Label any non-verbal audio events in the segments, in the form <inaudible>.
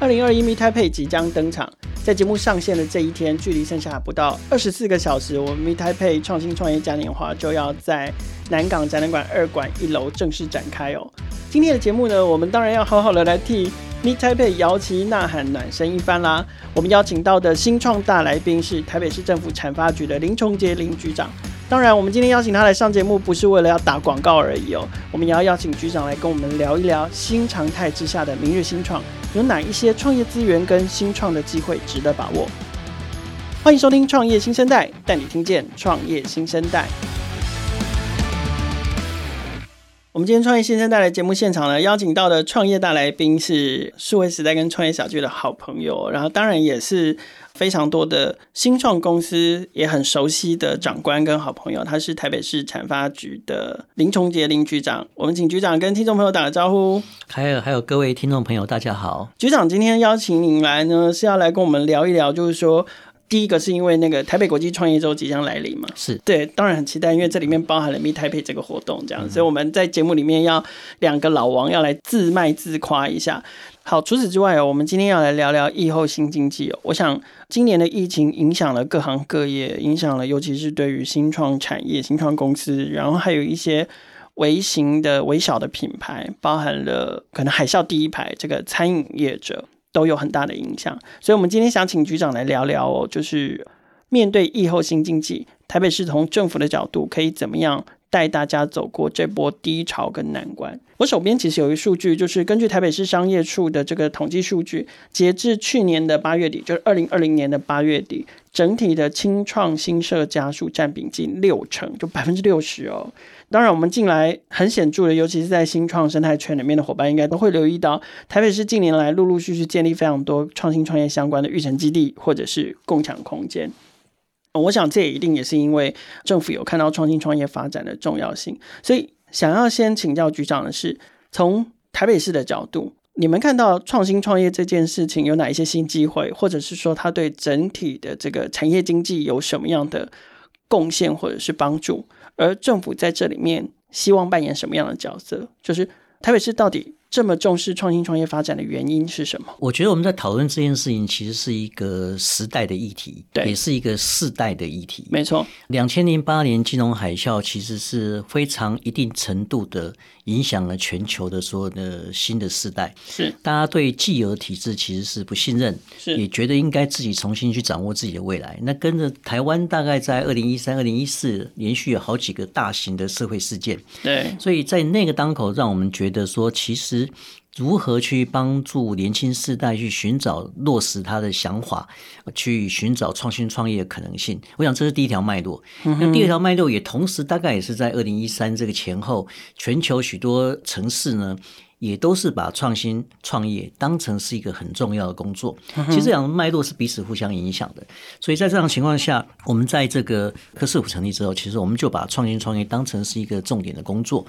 二零二一，Me Taipei 即将登场，在节目上线的这一天，距离剩下不到二十四个小时，我们 Meet Taipei 创新创业嘉年华就要在南港展览馆二馆一楼正式展开哦。今天的节目呢，我们当然要好好的来替 Me Taipei 摇旗呐喊，暖身一番啦。我们邀请到的新创大来宾是台北市政府产发局的林崇杰林局长。当然，我们今天邀请他来上节目，不是为了要打广告而已哦。我们也要邀请局长来跟我们聊一聊新常态之下的明日新创，有哪一些创业资源跟新创的机会值得把握。欢迎收听《创业新生代》，带你听见创业新生代。我们今天《创业新生带》的节目现场呢，邀请到的创业大来宾是数位时代跟创业小聚的好朋友，然后当然也是。非常多的新创公司也很熟悉的长官跟好朋友，他是台北市产发局的林崇杰林局长。我们请局长跟听众朋友打个招呼。还有还有各位听众朋友，大家好。局长今天邀请您来呢，是要来跟我们聊一聊，就是说。第一个是因为那个台北国际创业周即将来临嘛，是对，当然很期待，因为这里面包含了 Meet Taipei 这个活动，这样，嗯、所以我们在节目里面要两个老王要来自卖自夸一下。好，除此之外哦，我们今天要来聊聊疫后新经济哦。我想今年的疫情影响了各行各业，影响了尤其是对于新创产业、新创公司，然后还有一些微型的、微小的品牌，包含了可能海啸第一排这个餐饮业者。都有很大的影响，所以，我们今天想请局长来聊聊哦，就是面对疫后新经济，台北市从政府的角度可以怎么样带大家走过这波低潮跟难关？我手边其实有一个数据，就是根据台北市商业处的这个统计数据，截至去年的八月底，就是二零二零年的八月底，整体的清创新设家数占比近六成，就百分之六十哦。当然，我们近来很显著的，尤其是在新创生态圈里面的伙伴，应该都会留意到，台北市近年来陆陆续续建立非常多创新创业相关的育成基地或者是共享空间。我想这也一定也是因为政府有看到创新创业发展的重要性，所以想要先请教局长的是，从台北市的角度，你们看到创新创业这件事情有哪一些新机会，或者是说它对整体的这个产业经济有什么样的贡献或者是帮助？而政府在这里面希望扮演什么样的角色？就是台北市到底这么重视创新创业发展的原因是什么？我觉得我们在讨论这件事情，其实是一个时代的议题，对，也是一个世代的议题。没错，两千零八年金融海啸其实是非常一定程度的影响了全球的所有的新的世代。是，大家对既有体制其实是不信任，是，也觉得应该自己重新去掌握自己的未来。那跟着台湾大概在二零一三、二零一四连续有好几个大型的社会事件，对，所以在那个当口，让我们觉得说，其实。如何去帮助年轻世代去寻找落实他的想法，去寻找创新创业的可能性？我想这是第一条脉络。那第二条脉络也同时大概也是在二零一三这个前后，全球许多城市呢，也都是把创新创业当成是一个很重要的工作。其实这两个脉络是彼此互相影响的。所以在这样情况下，我们在这个科市府成立之后，其实我们就把创新创业当成是一个重点的工作。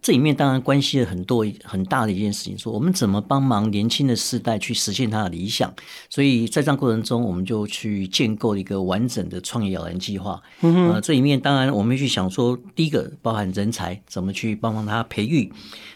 这里面当然关系了很多很大的一件事情，说我们怎么帮忙年轻的世代去实现他的理想。所以在这样过程中，我们就去建构一个完整的创业摇篮计划。嗯、呃，这里面当然我们去想说，第一个包含人才怎么去帮帮他培育，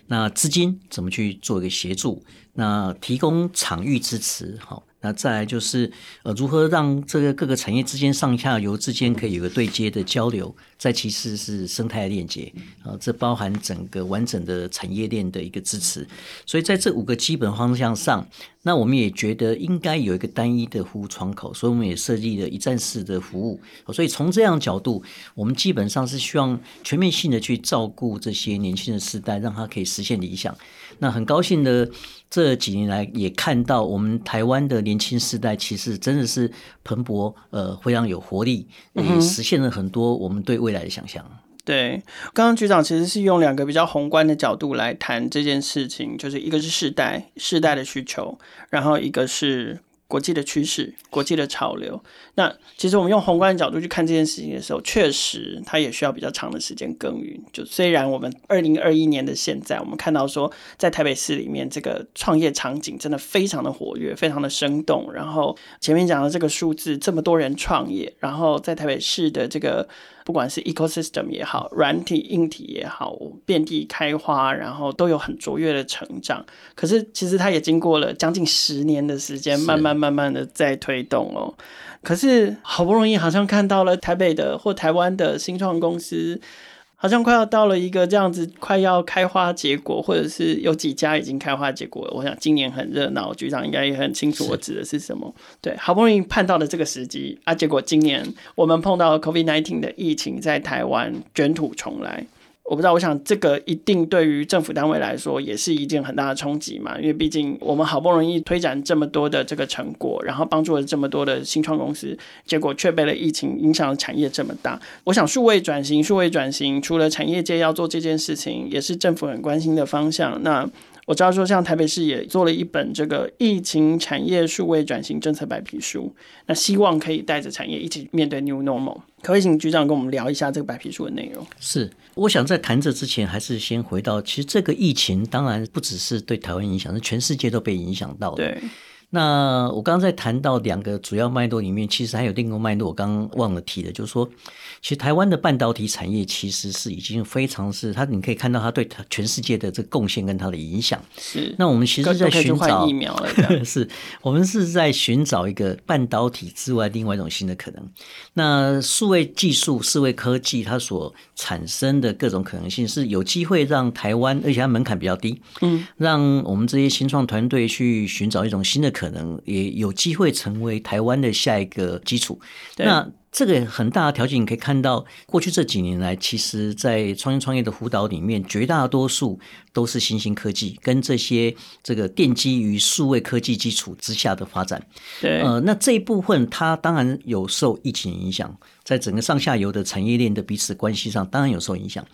那资金怎么去做一个协助，那提供场域支持，好。那再来就是，呃，如何让这个各个产业之间上下游之间可以有个对接的交流？再其次是生态链接，啊，这包含整个完整的产业链的一个支持。所以在这五个基本方向上，那我们也觉得应该有一个单一的服务窗口，所以我们也设立了一站式的服务。所以从这样角度，我们基本上是希望全面性的去照顾这些年轻的世代，让他可以实现理想。那很高兴的，这几年来也看到我们台湾的年轻世代其实真的是蓬勃，呃，非常有活力，也实现了很多我们对未来的想象。对，刚刚局长其实是用两个比较宏观的角度来谈这件事情，就是一个是世代，世代的需求，然后一个是。国际的趋势，国际的潮流。那其实我们用宏观的角度去看这件事情的时候，确实它也需要比较长的时间耕耘。就虽然我们二零二一年的现在，我们看到说在台北市里面这个创业场景真的非常的活跃，非常的生动。然后前面讲的这个数字，这么多人创业，然后在台北市的这个不管是 ecosystem 也好，软体硬体也好，遍地开花，然后都有很卓越的成长。可是其实它也经过了将近十年的时间，慢慢慢慢的在推动哦。可是好不容易好像看到了台北的或台湾的新创公司。好像快要到了一个这样子，快要开花结果，或者是有几家已经开花结果了。我想今年很热闹，局长应该也很清楚我指的是什么。对，好不容易盼到了这个时机啊，结果今年我们碰到了 COVID-19 的疫情，在台湾卷土重来。我不知道，我想这个一定对于政府单位来说也是一件很大的冲击嘛，因为毕竟我们好不容易推展这么多的这个成果，然后帮助了这么多的新创公司，结果却被了疫情影响了产业这么大。我想数位转型，数位转型除了产业界要做这件事情，也是政府很关心的方向。那我知道说，像台北市也做了一本这个疫情产业数位转型政策白皮书，那希望可以带着产业一起面对 New Normal。可不可以请局长跟我们聊一下这个白皮书的内容？是，我想在谈这之前，还是先回到，其实这个疫情当然不只是对台湾影响，是全世界都被影响到的。对。那我刚刚在谈到两个主要脉络里面，其实还有另一个脉络，我刚刚忘了提的，就是说，其实台湾的半导体产业其实是已经非常是它，你可以看到它对全世界的这个贡献跟它的影响。是。那我们其实在寻找疫苗了，<laughs> 是我们是在寻找一个半导体之外另外一种新的可能。那数位技术、数位科技它所产生的各种可能性，是有机会让台湾，而且它门槛比较低，嗯，让我们这些新创团队去寻找一种新的可能。可能也有机会成为台湾的下一个基础。那这个很大的条件，你可以看到，过去这几年来，其实，在创新创业的辅导里面，绝大多数都是新兴科技跟这些这个奠基于数位科技基础之下的发展。对，呃，那这一部分它当然有受疫情影响，在整个上下游的产业链的彼此关系上，当然有受影响。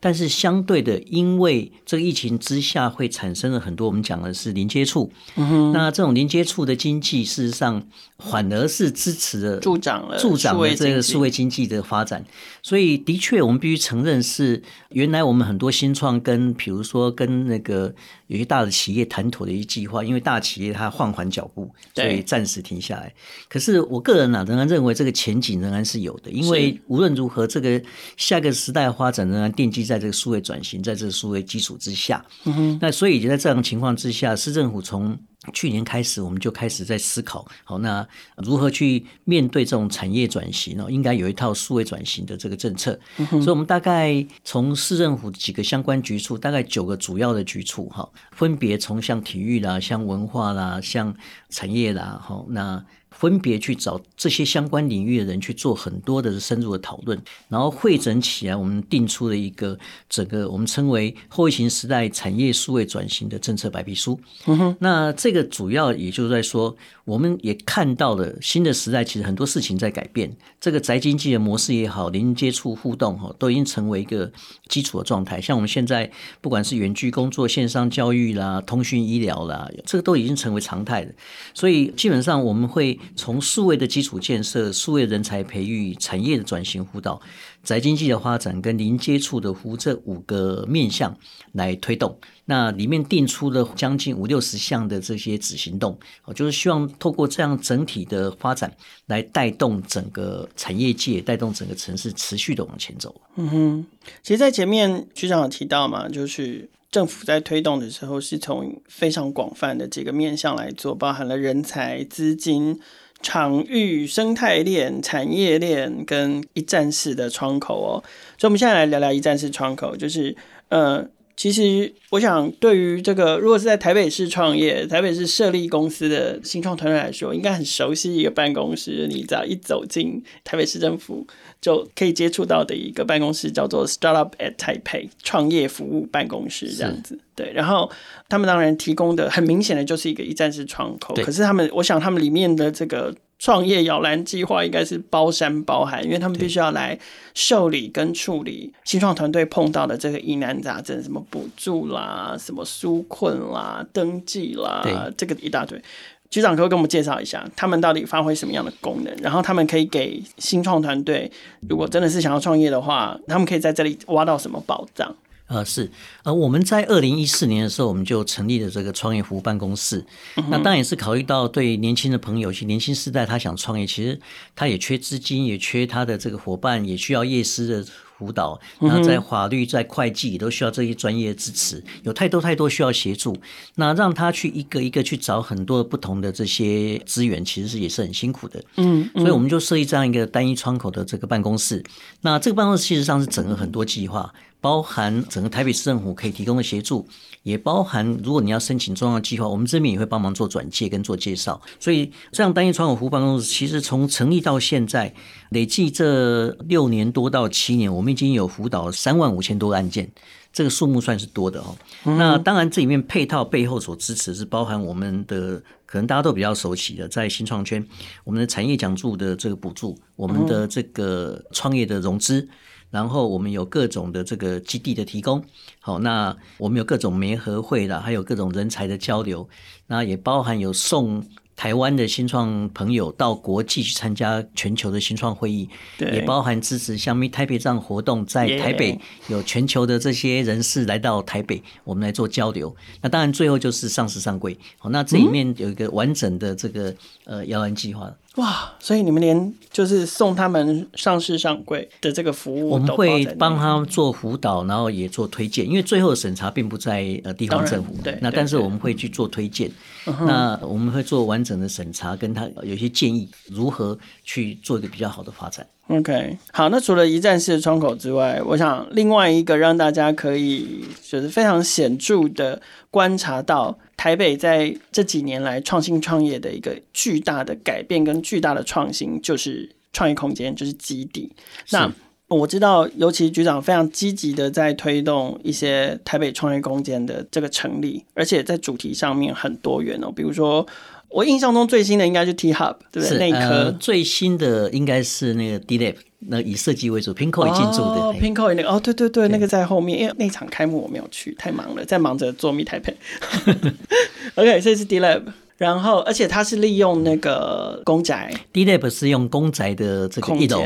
但是相对的，因为这个疫情之下会产生了很多我们讲的是零接触，嗯，那这种零接触的经济，事实上反而是支持了助长了助长了这个数位经济的发展。所以的确，我们必须承认是原来我们很多新创跟比如说跟那个有些大的企业谈妥的一计划，因为大企业它放缓脚步，所以暂时停下来。可是我个人呢、啊，仍然认为这个前景仍然是有的，因为无论如何，这个下个时代的发展仍然奠基。在这个数位转型，在这个数位基础之下，嗯哼，那所以就在这样的情况之下，市政府从去年开始，我们就开始在思考，好，那如何去面对这种产业转型呢？应该有一套数位转型的这个政策。嗯，所以，我们大概从市政府几个相关局处，大概九个主要的局处，哈，分别从像体育啦、像文化啦、像产业啦，哈，那。分别去找这些相关领域的人去做很多的深入的讨论，然后汇整起来，我们定出了一个整个我们称为后疫情时代产业数位转型的政策白皮书。嗯哼，那这个主要也就是在说，我们也看到了新的时代，其实很多事情在改变。这个宅经济的模式也好，零接触互动哈，都已经成为一个基础的状态。像我们现在不管是远距工作、线上教育啦、通讯医疗啦，这个都已经成为常态了。所以基本上我们会。从数位的基础建设、数位人才培育、产业的转型辅导、宅经济的发展跟零接触的服这五个面向来推动，那里面定出了将近五六十项的这些子行动，就是希望透过这样整体的发展来带动整个产业界、带动整个城市持续的往前走。嗯哼，其实，在前面局长有提到嘛，就是。政府在推动的时候，是从非常广泛的几个面向来做，包含了人才、资金、场域、生态链、产业链跟一站式的窗口哦。所以，我们现在来聊聊一站式窗口，就是呃，其实我想，对于这个如果是在台北市创业、台北市设立公司的新创团队来说，应该很熟悉一个办公室。你只要一走进台北市政府。就可以接触到的一个办公室叫做 Startup at Taipei 创业服务办公室这样子，对。然后他们当然提供的很明显的就是一个一站式窗口，可是他们，我想他们里面的这个创业摇篮计划应该是包山包海，因为他们必须要来受理跟处理新创团队碰到的这个疑难杂症，什么补助啦，什么纾困啦，登记啦，这个一大堆。局长可不可以跟我们介绍一下，他们到底发挥什么样的功能？然后他们可以给新创团队，如果真的是想要创业的话，他们可以在这里挖到什么宝藏？呃，是，呃，我们在二零一四年的时候，我们就成立了这个创业服务办公室。嗯、那当然也是考虑到对年轻的朋友，其实年轻世代他想创业，其实他也缺资金，也缺他的这个伙伴，也需要业师的辅导。那在法律、在会计也都需要这些专业支持，有太多太多需要协助。那让他去一个一个去找很多不同的这些资源，其实是也是很辛苦的。嗯，所以我们就设立这样一个单一窗口的这个办公室。那这个办公室事实上是整合很多计划。包含整个台北市政府可以提供的协助，也包含如果你要申请重要计划，我们这边也会帮忙做转介跟做介绍。所以这样单一窗口服务办公室，其实从成立到现在，累计这六年多到七年，我们已经有辅导三万五千多个案件，这个数目算是多的哦。那当然这里面配套背后所支持是包含我们的，可能大家都比较熟悉的，在新创圈，我们的产业奖助的这个补助，我们的这个创业的融资。然后我们有各种的这个基地的提供，好，那我们有各种媒合会啦，还有各种人才的交流，那也包含有送台湾的新创朋友到国际去参加全球的新创会议，对，也包含支持像 Meet Taipei 这样活动，在台北有全球的这些人士来到台北，我们来做交流。那当然最后就是上市上柜，好，那这里面有一个完整的这个呃摇篮计划。哇，所以你们连就是送他们上市上柜的这个服务，我们会帮他做辅导，然后也做推荐，因为最后的审查并不在呃地方政府，对，那但是我们会去做推荐，那我们会做完整的审查，跟他有些建议如何去做一个比较好的发展。OK，好，那除了一站式的窗口之外，我想另外一个让大家可以就是非常显著的观察到台北在这几年来创新创业的一个巨大的改变跟巨大的创新，就是创业空间，就是基地。那我知道，尤其局长非常积极的在推动一些台北创业空间的这个成立，而且在主题上面很多元哦，比如说。我印象中最新的应该是 T Hub，对不对？那一颗、呃、最新的应该是那个 D Lab，那以设计为主，Pinkoi 进驻的。哦，Pinkoi 那个哦，对对对，那个在后面，因为那场开幕我没有去，太忙了，在忙着做 Meet Taipei。<laughs> OK，这是 D Lab，然后而且它是利用那个公宅，D Lab 是用公宅的这个一楼，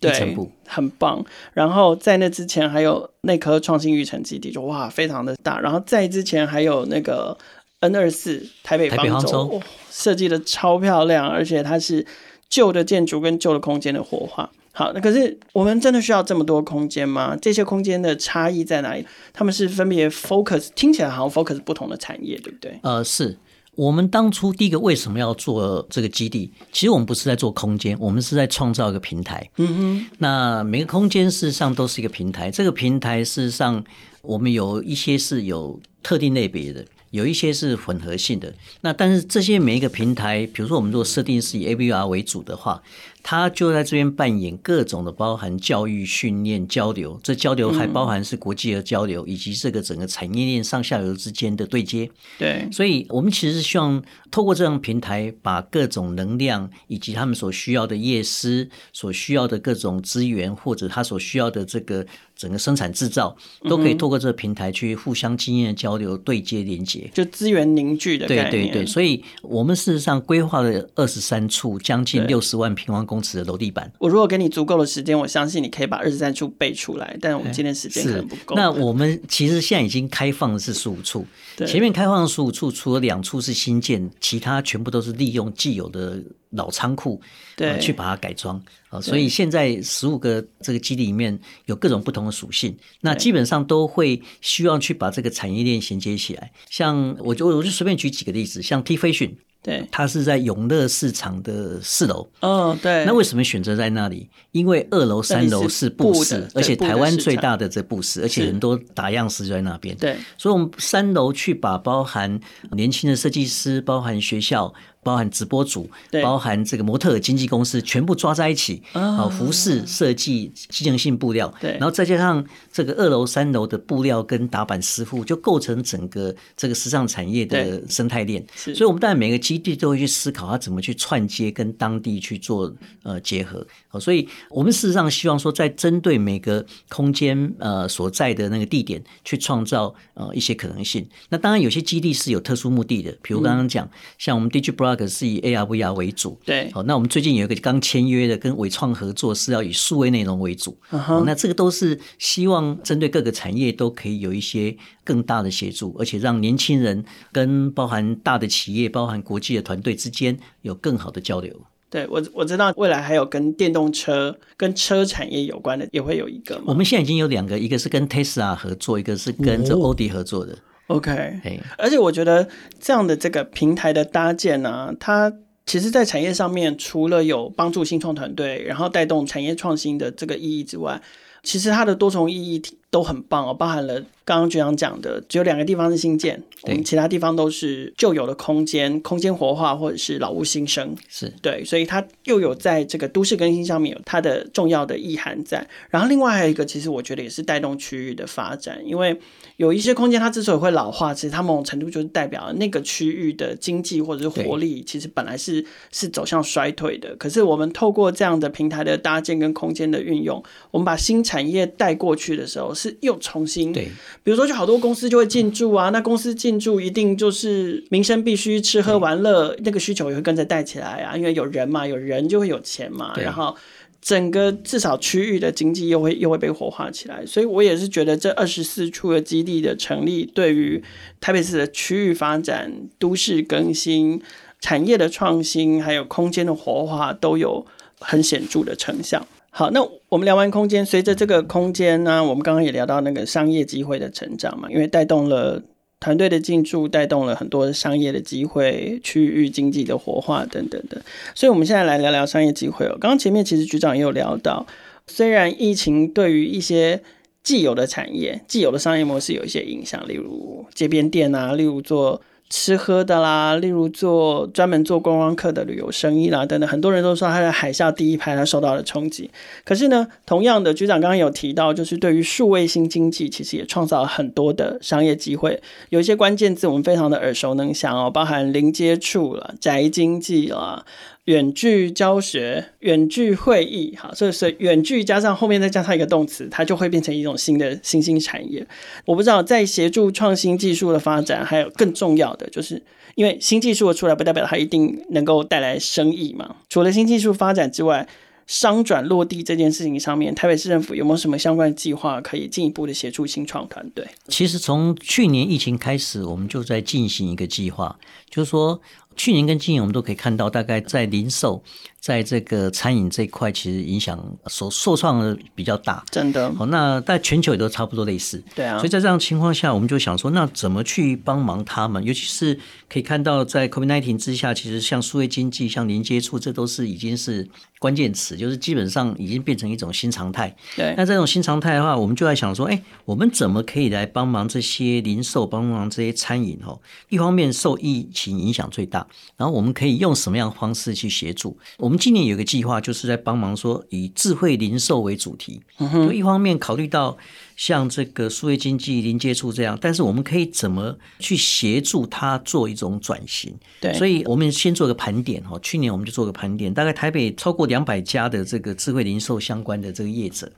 对，很棒。然后在那之前还有那颗创新育成基地，就哇，非常的大。然后在之前还有那个。N 二四台北方舟设计的超漂亮，而且它是旧的建筑跟旧的空间的活化。好，那可是我们真的需要这么多空间吗？这些空间的差异在哪里？他们是分别 focus，听起来好像 focus 不同的产业，对不对？呃，是我们当初第一个为什么要做这个基地？其实我们不是在做空间，我们是在创造一个平台。嗯哼，那每个空间事实上都是一个平台。这个平台事实上我们有一些是有特定类别的。有一些是混合性的，那但是这些每一个平台，比如说我们如果设定是以 AVR 为主的话。他就在这边扮演各种的，包含教育、训练、交流。这交流还包含是国际的交流，以及这个整个产业链上下游之间的对接。对，所以我们其实是希望透过这样平台，把各种能量以及他们所需要的业师、所需要的各种资源，或者他所需要的这个整个生产制造，都可以透过这个平台去互相经验的交流、对接、连接，就资源凝聚的。对对对，所以我们事实上规划了二十三处，将近六十万平方公尺的楼地板，我如果给你足够的时间，我相信你可以把二十三处背出来。但我们今天时间可能不够。那我们其实现在已经开放的是十五处，前面开放的十五处，除了两处是新建，其他全部都是利用既有的老仓库，对，去把它改装。啊所以现在十五个这个基地里面有各种不同的属性，那基本上都会希望去把这个产业链衔接起来。像我就我就随便举几个例子，像 T Fashion。对，它是在永乐市场的四楼。哦，对。那为什么选择在那里？因为二楼、三楼是布市，而且台湾最大的这布市，而且很多打样师就在那边。对，所以我们三楼去把包含年轻的设计师，包含学校。包含直播组，包含这个模特经纪公司，全部抓在一起。啊，服饰设计、机能性布料，对，然后再加上这个二楼、三楼的布料跟打板师傅，就构成整个这个时尚产业的生态链。所以，我们当然每个基地都会去思考，它怎么去串接跟当地去做呃结合。所以我们事实上希望说，在针对每个空间呃所在的那个地点，去创造呃一些可能性。那当然，有些基地是有特殊目的的，比如刚刚讲，像我们 DigiBlog Park 是以 AR VR 为主，对，好，那我们最近有一个刚签约的跟伟创合作，是要以数位内容为主，uh -huh. 那这个都是希望针对各个产业都可以有一些更大的协助，而且让年轻人跟包含大的企业、包含国际的团队之间有更好的交流。对，我我知道未来还有跟电动车、跟车产业有关的，也会有一个。我们现在已经有两个，一个是跟 Tesla 合作，一个是跟这欧迪合作的。Oh, OK，而且我觉得这样的这个平台的搭建呢、啊，它其实在产业上面除了有帮助新创团队，然后带动产业创新的这个意义之外，其实它的多重意义都很棒哦，包含了刚刚局长讲的，只有两个地方是新建，我们其他地方都是旧有的空间，空间活化或者是老屋新生，是。对，所以它又有在这个都市更新上面有它的重要的意涵在。然后另外还有一个，其实我觉得也是带动区域的发展，因为有一些空间它之所以会老化，其实它某种程度就是代表那个区域的经济或者是活力，其实本来是是走向衰退的。可是我们透过这样的平台的搭建跟空间的运用，我们把新产业带过去的时候，是又重新对，比如说就好多公司就会进驻啊，那公司进驻一定就是民生必须，吃喝玩乐那个需求也会跟着带起来啊，因为有人嘛，有人就会有钱嘛，然后。整个至少区域的经济又会又会被活化起来，所以我也是觉得这二十四处的基地的成立，对于台北市的区域发展、都市更新、产业的创新，还有空间的活化，都有很显著的成效。好，那我们聊完空间，随着这个空间呢，我们刚刚也聊到那个商业机会的成长嘛，因为带动了。团队的进驻带动了很多商业的机会、区域经济的活化等等的，所以我们现在来聊聊商业机会哦。刚刚前面其实局长也有聊到，虽然疫情对于一些既有的产业、既有的商业模式有一些影响，例如街边店啊，例如做。吃喝的啦，例如做专门做观光客的旅游生意啦，等等，很多人都说他在海啸第一排，他受到了冲击。可是呢，同样的，局长刚刚有提到，就是对于数位新经济，其实也创造了很多的商业机会。有一些关键字我们非常的耳熟能详哦，包含零接触了、宅经济啦。远距教学、远距会议，好，所以是远距加上后面再加上一个动词，它就会变成一种新的新兴产业。我不知道在协助创新技术的发展，还有更重要的，就是因为新技术的出来，不代表它一定能够带来生意嘛。除了新技术发展之外，商转落地这件事情上面，台北市政府有没有什么相关的计划，可以进一步的协助新创团队？其实从去年疫情开始，我们就在进行一个计划，就是说。去年跟今年，我们都可以看到，大概在零售，在这个餐饮这一块，其实影响所受创的比较大。真的。好，那在全球也都差不多类似。对啊。所以在这样情况下，我们就想说，那怎么去帮忙他们？尤其是可以看到，在 COVID-19 之下，其实像数位经济、像零接触，这都是已经是关键词，就是基本上已经变成一种新常态。对。那这种新常态的话，我们就在想说，哎，我们怎么可以来帮忙这些零售，帮忙这些餐饮？哦，一方面受疫情影响最大。然后我们可以用什么样的方式去协助？我们今年有个计划，就是在帮忙说以智慧零售为主题。就一方面考虑到像这个数位经济零接触这样，但是我们可以怎么去协助它做一种转型？对，所以我们先做个盘点哈。去年我们就做个盘点，大概台北超过两百家的这个智慧零售相关的这个业者。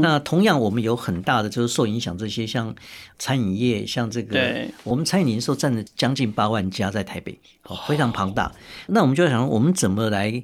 那同样我们有很大的就是受影响这些像餐饮业，像这个我们餐饮零售占了将近八万家在台北。哦，非常庞大。那我们就要想，我们怎么来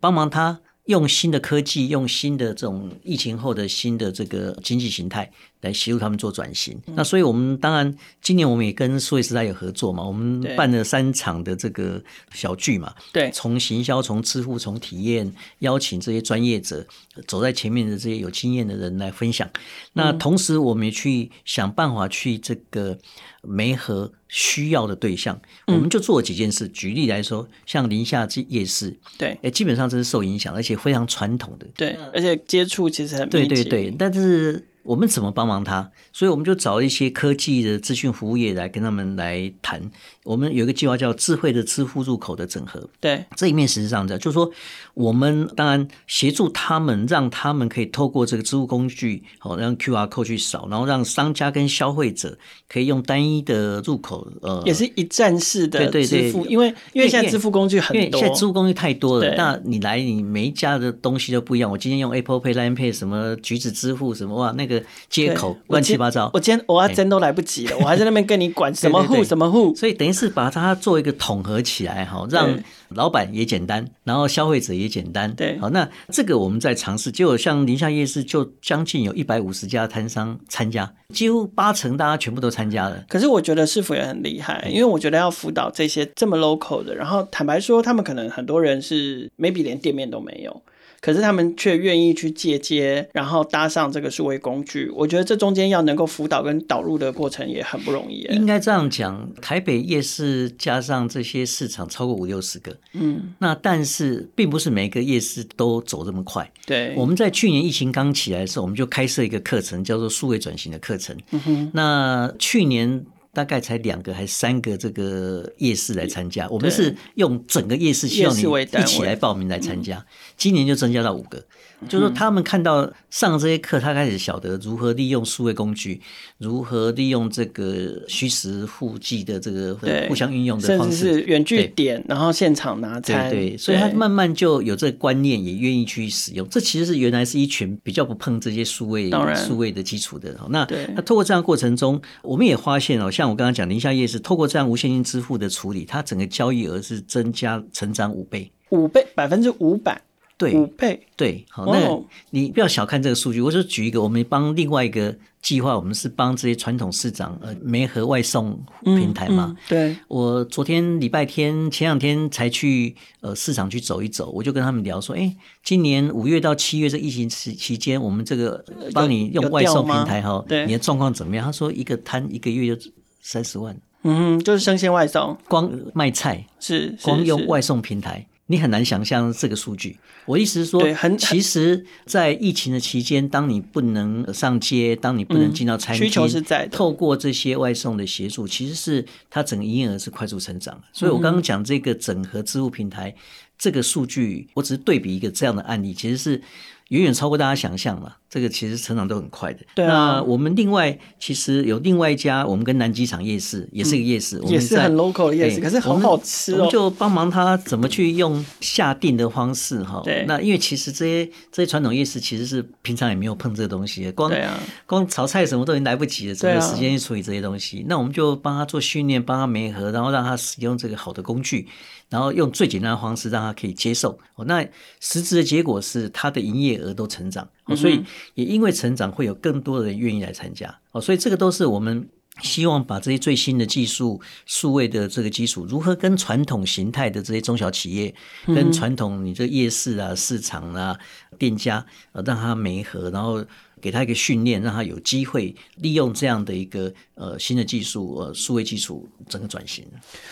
帮忙他用新的科技，用新的这种疫情后的新的这个经济形态。来协助他们做转型。那所以，我们当然今年我们也跟数位时代有合作嘛。我们办了三场的这个小聚嘛。对，从行销、从支付、从体验，邀请这些专业者走在前面的这些有经验的人来分享。那同时，我们也去想办法去这个媒合需要的对象。我们就做了几件事。举例来说，像宁夏这夜市，对，基本上这是受影响，而且非常传统的。对，而且接触其实很对对对，但是。我们怎么帮忙他？所以我们就找一些科技的资讯服务业来跟他们来谈。我们有一个计划叫智慧的支付入口的整合。对，这一面实际上的就是说，我们当然协助他们，让他们可以透过这个支付工具，好让 QR code 去扫，然后让商家跟消费者可以用单一的入口，呃，也是一站式的支付。因为因为现在支付工具很多，因为现在支付工具太多了。那你来，你每一家的东西都不一样。我今天用 Apple Pay、Line Pay 什么橘子支付什么哇，那个。个街口乱七八糟。我今天我要真都来不及了，我还在那边跟你管 <laughs> 什么户什么户，所以等于是把它做一个统合起来哈，让老板也简单，然后消费者也简单。对，好，那这个我们在尝试，结果像宁夏夜市就将近有一百五十家摊商参加，几乎八成大家全部都参加了。可是我觉得师傅也很厉害，因为我觉得要辅导这些这么 local 的，然后坦白说，他们可能很多人是 maybe 连店面都没有。可是他们却愿意去借接，然后搭上这个数位工具。我觉得这中间要能够辅导跟导入的过程也很不容易。应该这样讲，台北夜市加上这些市场超过五六十个，嗯，那但是并不是每个夜市都走这么快。对，我们在去年疫情刚起来的时候，我们就开设一个课程，叫做数位转型的课程。嗯哼，那去年。大概才两个还是三个这个夜市来参加，我们是用整个夜市希望你一起来报名来参加，今年就增加到五个。就是说，他们看到上这些课，他开始晓得如何利用数位工具，如何利用这个虚实互济的这个互相运用的方式，甚至是远距点，然后现场拿餐。对对，所以他慢慢就有这个观念，也愿意去使用。这其实是原来是一群比较不碰这些数位数位的基础的。那那透过这样过程中，我们也发现哦，像我刚刚讲宁夏夜市，透过这样无现金支付的处理，它整个交易额是增加成长五倍，五倍百分之五百。对，五倍对，好，那你不要小看这个数据。我就举一个，我们帮另外一个计划，我们是帮这些传统市场呃，媒和外送平台嘛。嗯嗯、对，我昨天礼拜天前两天才去呃市场去走一走，我就跟他们聊说，哎，今年五月到七月这疫情期期间，我们这个帮你用外送平台哈，你的状况怎么样？他说一个摊一个月就三十万，嗯，就是生鲜外送，光卖菜是，是光用外送平台。你很难想象这个数据。我意思是说，其实，在疫情的期间，当你不能上街，当你不能进到餐厅，需求是在透过这些外送的协助，其实是它整个营业额是快速成长。所以我刚刚讲这个整合支付平台这个数据，我只是对比一个这样的案例，其实是远远超过大家想象了。这个其实成长都很快的。对啊，那我们另外其实有另外一家，我们跟南机场夜市也是一个夜市，也是很 local 的夜市，可是很好吃哦。我们就帮忙他怎么去用下定的方式哈。对。那因为其实这些这些传统夜市其实是平常也没有碰这个东西，光啊，光炒菜什么都已经来不及了，只有时间去处理这些东西。那我们就帮他做训练，帮他媒合，然后让他使用这个好的工具，然后用最简单的方式让他可以接受。哦，那实质的结果是他的营业额都成长。所以也因为成长，会有更多的人愿意来参加哦。所以这个都是我们希望把这些最新的技术、数位的这个基础，如何跟传统形态的这些中小企业、跟传统你这夜市啊、市场啊、店家，呃，让他媒合，然后给他一个训练，让他有机会利用这样的一个呃新的技术、呃数位基础整个转型。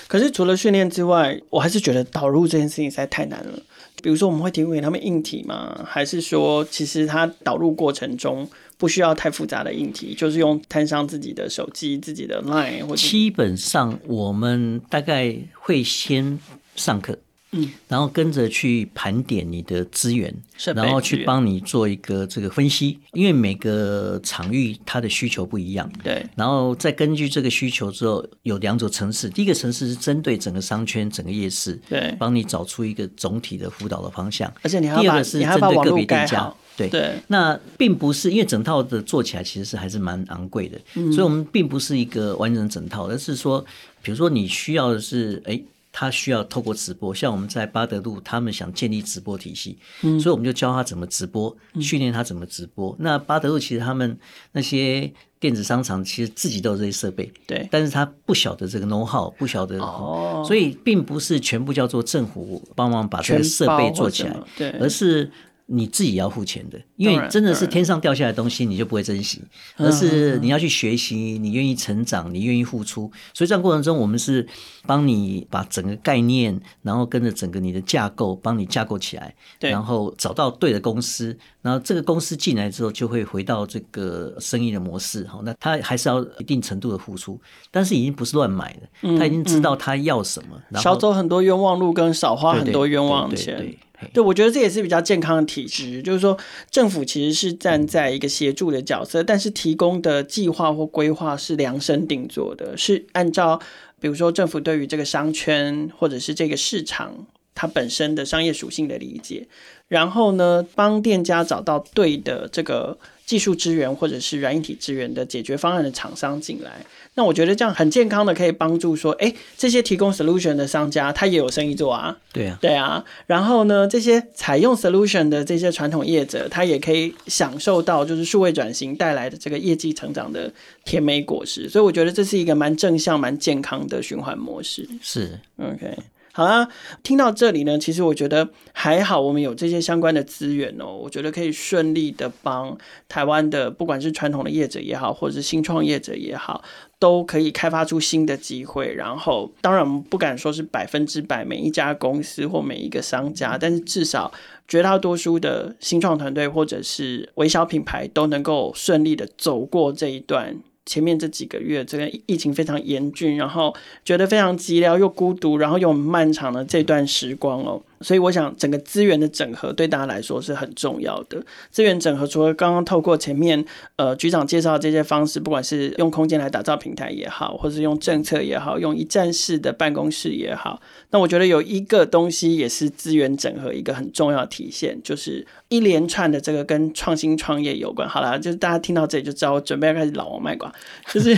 可是除了训练之外，我还是觉得导入这件事情实在太难了。比如说，我们会提供给他们硬体吗？还是说，其实它导入过程中不需要太复杂的硬体，就是用摊上自己的手机、自己的 Line 或者。基本上，我们大概会先上课。嗯，然后跟着去盘点你的资源，然后去帮你做一个这个分析，因为每个场域它的需求不一样。对，然后再根据这个需求之后，有两种层次。第一个层次是针对整个商圈、整个夜市，对，帮你找出一个总体的辅导的方向。而且你还第二个是针对个别店家，对对。那并不是因为整套的做起来其实是还是蛮昂贵的，嗯，所以我们并不是一个完整整套，而是说，比如说你需要的是哎。他需要透过直播，像我们在巴德路，他们想建立直播体系，嗯，所以我们就教他怎么直播，训练他怎么直播。那巴德路其实他们那些电子商场其实自己都有这些设备，对，但是他不晓得这个 know how，不晓得，哦，所以并不是全部叫做政府帮忙把这个设备做起来，对，而是。你自己要付钱的，因为真的是天上掉下来的东西，你就不会珍惜，而是你要去学习，你愿意成长，你愿意付出。所以这样过程中，我们是帮你把整个概念，然后跟着整个你的架构，帮你架构起来，然后找到对的公司，然后这个公司进来之后，就会回到这个生意的模式。好，那他还是要一定程度的付出，但是已经不是乱买的，他已经知道他要什么，少走很多冤枉路，跟少花很多冤枉钱。对，我觉得这也是比较健康的体制，就是说政府其实是站在一个协助的角色，但是提供的计划或规划是量身定做的，是按照比如说政府对于这个商圈或者是这个市场它本身的商业属性的理解，然后呢，帮店家找到对的这个技术资源或者是软硬体资源的解决方案的厂商进来。那我觉得这样很健康的可以帮助说，哎，这些提供 solution 的商家他也有生意做啊。对啊，对啊。然后呢，这些采用 solution 的这些传统业者，他也可以享受到就是数位转型带来的这个业绩成长的甜美果实。所以我觉得这是一个蛮正向、蛮健康的循环模式。是，OK。好啦，听到这里呢，其实我觉得还好，我们有这些相关的资源哦，我觉得可以顺利的帮台湾的不管是传统的业者也好，或者是新创业者也好，都可以开发出新的机会。然后，当然我们不敢说是百分之百每一家公司或每一个商家，但是至少绝大多数的新创团队或者是微小品牌都能够顺利的走过这一段。前面这几个月，这个疫情非常严峻，然后觉得非常寂寥又孤独，然后又漫长的这段时光哦。所以我想，整个资源的整合对大家来说是很重要的。资源整合除了刚刚透过前面呃局长介绍的这些方式，不管是用空间来打造平台也好，或是用政策也好，用一站式的办公室也好，那我觉得有一个东西也是资源整合一个很重要的体现，就是一连串的这个跟创新创业有关。好了，就是大家听到这里就知道，我准备要开始老王卖瓜，就是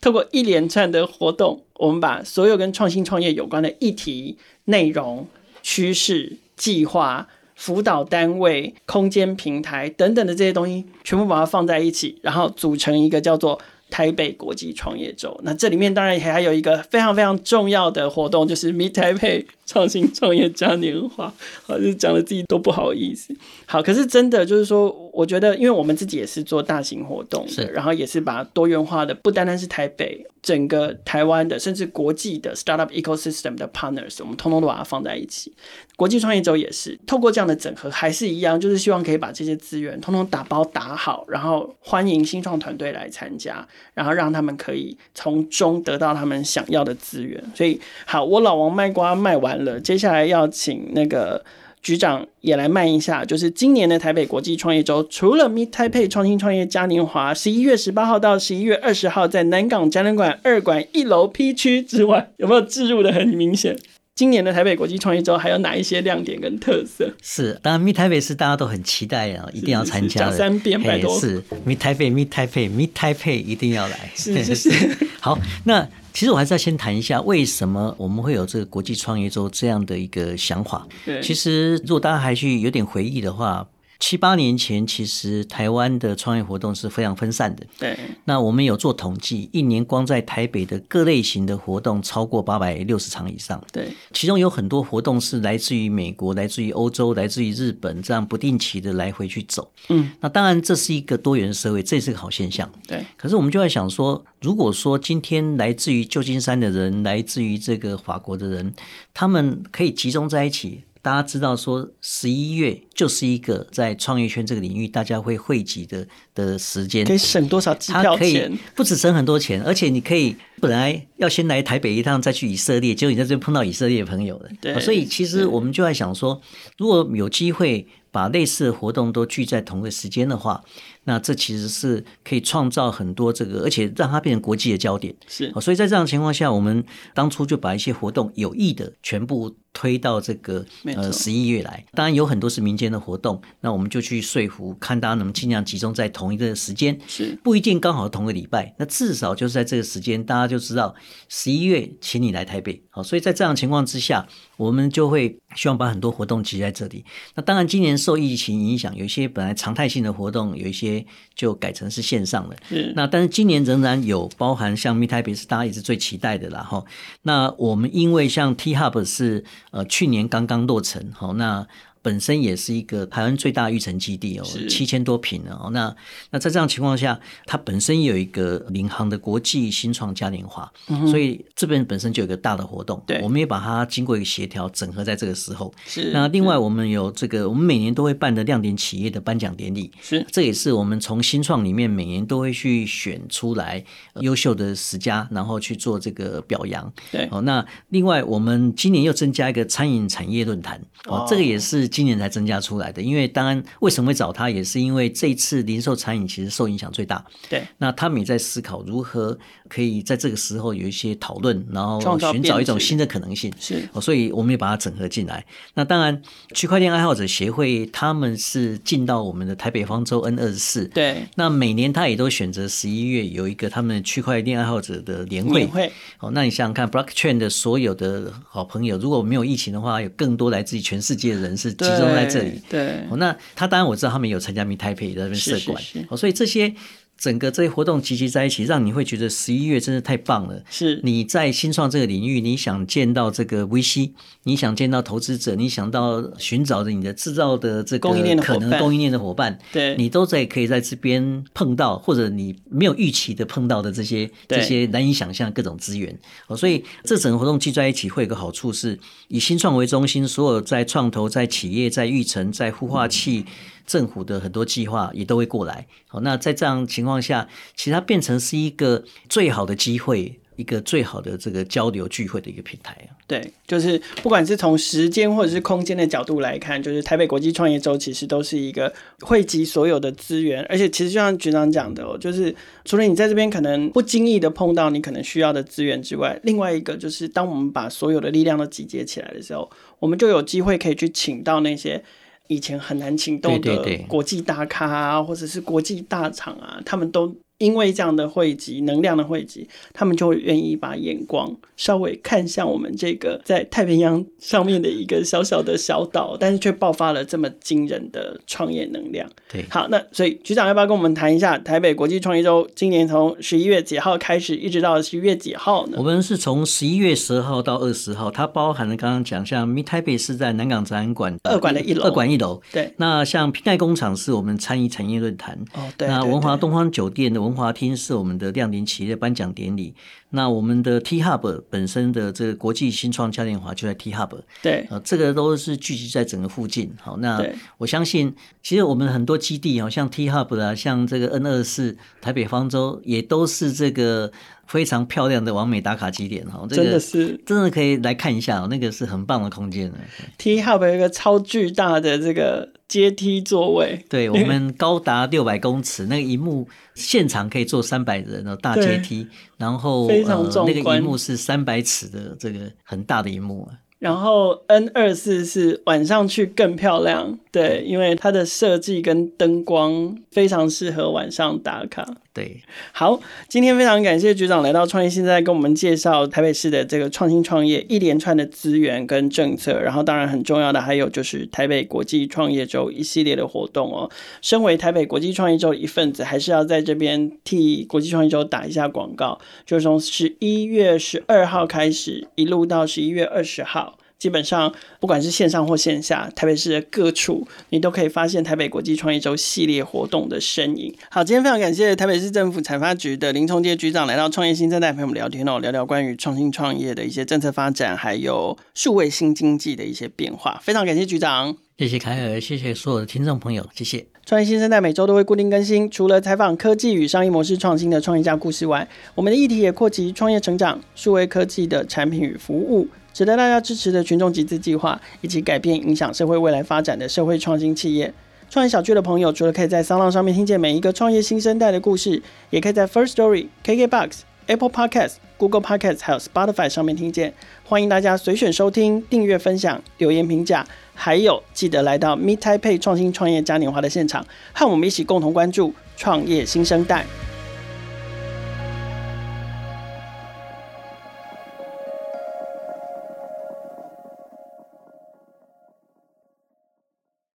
透过一连串的活动，我们把所有跟创新创业有关的议题内容。趋势计划、辅导单位、空间平台等等的这些东西，全部把它放在一起，然后组成一个叫做台北国际创业周。那这里面当然也还有一个非常非常重要的活动，就是 Meet 台北创新创业嘉年华。好，就讲的自己都不好意思。好，可是真的就是说，我觉得，因为我们自己也是做大型活动的，然后也是把多元化的，不单单是台北。整个台湾的，甚至国际的 startup ecosystem 的 partners，我们通通都把它放在一起。国际创业周也是透过这样的整合，还是一样，就是希望可以把这些资源通通打包打好，然后欢迎新创团队来参加，然后让他们可以从中得到他们想要的资源。所以，好，我老王卖瓜卖完接下来要请那个。局长也来卖一下，就是今年的台北国际创业周，除了 Meet Taipei 创新创业嘉年华，十一月十八号到十一月二十号在南港展览馆二馆一楼 P 区之外，有没有置入的很明显？今年的台北国际创业周还有哪一些亮点跟特色？是，当然 Meet Taipei 是大家都很期待啊，一定要参加的。讲三遍，拜托。是 Meet Taipei，Meet Taipei，Meet Taipei 一定要来。是是是。<laughs> 好，那。其实我还是要先谈一下，为什么我们会有这个国际创业周这样的一个想法。对，其实如果大家还去有点回忆的话。七八年前，其实台湾的创业活动是非常分散的。对，那我们有做统计，一年光在台北的各类型的活动超过八百六十场以上。对，其中有很多活动是来自于美国、来自于欧洲、来自于日本，这样不定期的来回去走。嗯，那当然这是一个多元社会，这是个好现象。对，可是我们就在想说，如果说今天来自于旧金山的人，来自于这个法国的人，他们可以集中在一起。大家知道说，十一月就是一个在创业圈这个领域大家会汇集的的时间，可以省多少机票钱？可以不止省很多钱，而且你可以本来要先来台北一趟，再去以色列，结果你在这边碰到以色列的朋友了。对，所以其实我们就在想说，如果有机会把类似的活动都聚在同个时间的话，那这其实是可以创造很多这个，而且让它变成国际的焦点。是，所以在这样的情况下，我们当初就把一些活动有意的全部。推到这个呃十一月来，当然有很多是民间的活动，那我们就去说服，看大家能尽量集中在同一个时间，是不一定刚好同个礼拜，那至少就是在这个时间，大家就知道十一月请你来台北，好，所以在这样的情况之下，我们就会希望把很多活动集在这里。那当然今年受疫情影响，有一些本来常态性的活动，有一些就改成是线上了。那但是今年仍然有包含像 Meet Taipei 是大家也是最期待的啦哈。那我们因为像 T Hub 是。呃，去年刚刚落成，好那。本身也是一个台湾最大育成基地哦，七千多平哦。那那在这样情况下，它本身有一个领航的国际新创嘉年华，嗯，所以这边本身就有一个大的活动。对，我们也把它经过一个协调整合在这个时候。是。那另外我们有这个，我们每年都会办的亮点企业的颁奖典礼。是。这也是我们从新创里面每年都会去选出来优秀的十家，然后去做这个表扬。对。哦，那另外我们今年又增加一个餐饮产业论坛。哦，这个也是。今年才增加出来的。因为当然，为什么会找他，也是因为这一次零售餐饮其实受影响最大。对，那他们也在思考如何可以在这个时候有一些讨论，然后寻找一种新的可能性。是，所以我们也把它整合进来。那当然，区块链爱好者协会他们是进到我们的台北方舟 N 二十四。对，那每年他也都选择十一月有一个他们区块链爱好者的年会。会。哦，那你想想看，Blockchain 的所有的好朋友，如果没有疫情的话，有更多来自于全世界的人是集中在这里。对，对哦，那他当然我知道他们有参加 Meet Taipei 在那边设馆，哦，所以这些。整个这些活动集集在一起，让你会觉得十一月真的太棒了。是你在新创这个领域，你想见到这个 VC，你想见到投资者，你想到寻找着你的制造的这个可能供应链的伙伴，对，你都在可以在这边碰到，或者你没有预期的碰到的这些这些难以想象各种资源。哦，所以这整个活动聚在一起会有个好处是，以新创为中心，所有在创投、在企业、在育成、在孵化器。政府的很多计划也都会过来，好，那在这样情况下，其实它变成是一个最好的机会，一个最好的这个交流聚会的一个平台。对，就是不管是从时间或者是空间的角度来看，就是台北国际创业周其实都是一个汇集所有的资源，而且其实就像局长讲的，就是除了你在这边可能不经意的碰到你可能需要的资源之外，另外一个就是当我们把所有的力量都集结起来的时候，我们就有机会可以去请到那些。以前很难请到的国际大咖啊，或者是国际大厂啊，他们都。因为这样的汇集，能量的汇集，他们就会愿意把眼光稍微看向我们这个在太平洋上面的一个小小的小岛，但是却爆发了这么惊人的创业能量。对，好，那所以局长要不要跟我们谈一下台北国际创业周？今年从十一月几号开始，一直到十一月几号呢？我们是从十一月十号到二十号，它包含了刚刚讲，像 Meet Taipei 是在南港展览馆二馆的一楼，二馆一楼。对，那像平台工厂是我们餐饮产业论坛。哦，对，那文华东方酒店的。文华厅是我们的亮点企业颁奖典礼。那我们的 T Hub 本身的这个国际新创嘉年华就在 T Hub。对，呃，这个都是聚集在整个附近。好，那我相信，其实我们很多基地，好像 T Hub 啊，像这个 N 二四台北方舟，也都是这个非常漂亮的完美打卡景点。哈，真的是真的可以来看一下，那个是很棒的空间。T Hub 有一个超巨大的这个。阶梯座位，对，我们高达六百公尺，那个荧幕现场可以坐三百人的大阶梯，然后非常壮观，呃，那个荧幕是三百尺的这个很大的荧幕。然后 N 二四是晚上去更漂亮，对，因为它的设计跟灯光非常适合晚上打卡。对，好，今天非常感谢局长来到创业现在，跟我们介绍台北市的这个创新创业一连串的资源跟政策，然后当然很重要的还有就是台北国际创业周一系列的活动哦。身为台北国际创业周一份子，还是要在这边替国际创业周打一下广告，就是从十一月十二号开始，一路到十一月二十号。基本上，不管是线上或线下，台北市的各处，你都可以发现台北国际创业周系列活动的身影。好，今天非常感谢台北市政府财发局的林崇杰局长来到创业新生代陪我们聊天哦，聊聊关于创新创业的一些政策发展，还有数位新经济的一些变化。非常感谢局长，谢谢凯尔，谢谢所有的听众朋友，谢谢。创业新生代每周都会固定更新，除了采访科技与商业模式创新的创业家故事外，我们的议题也扩及创业成长、数位科技的产品与服务。值得大家支持的群众集资计划，以及改变影响社会未来发展的社会创新企业。创业小聚的朋友，除了可以在 SoundOn 上面听见每一个创业新生代的故事，也可以在 First Story、KKBox、Apple Podcasts、Google Podcasts，还有 Spotify 上面听见。欢迎大家随选收听、订阅、分享、留言评价，还有记得来到 Meet Taipei 创新创业嘉年华的现场，和我们一起共同关注创业新生代。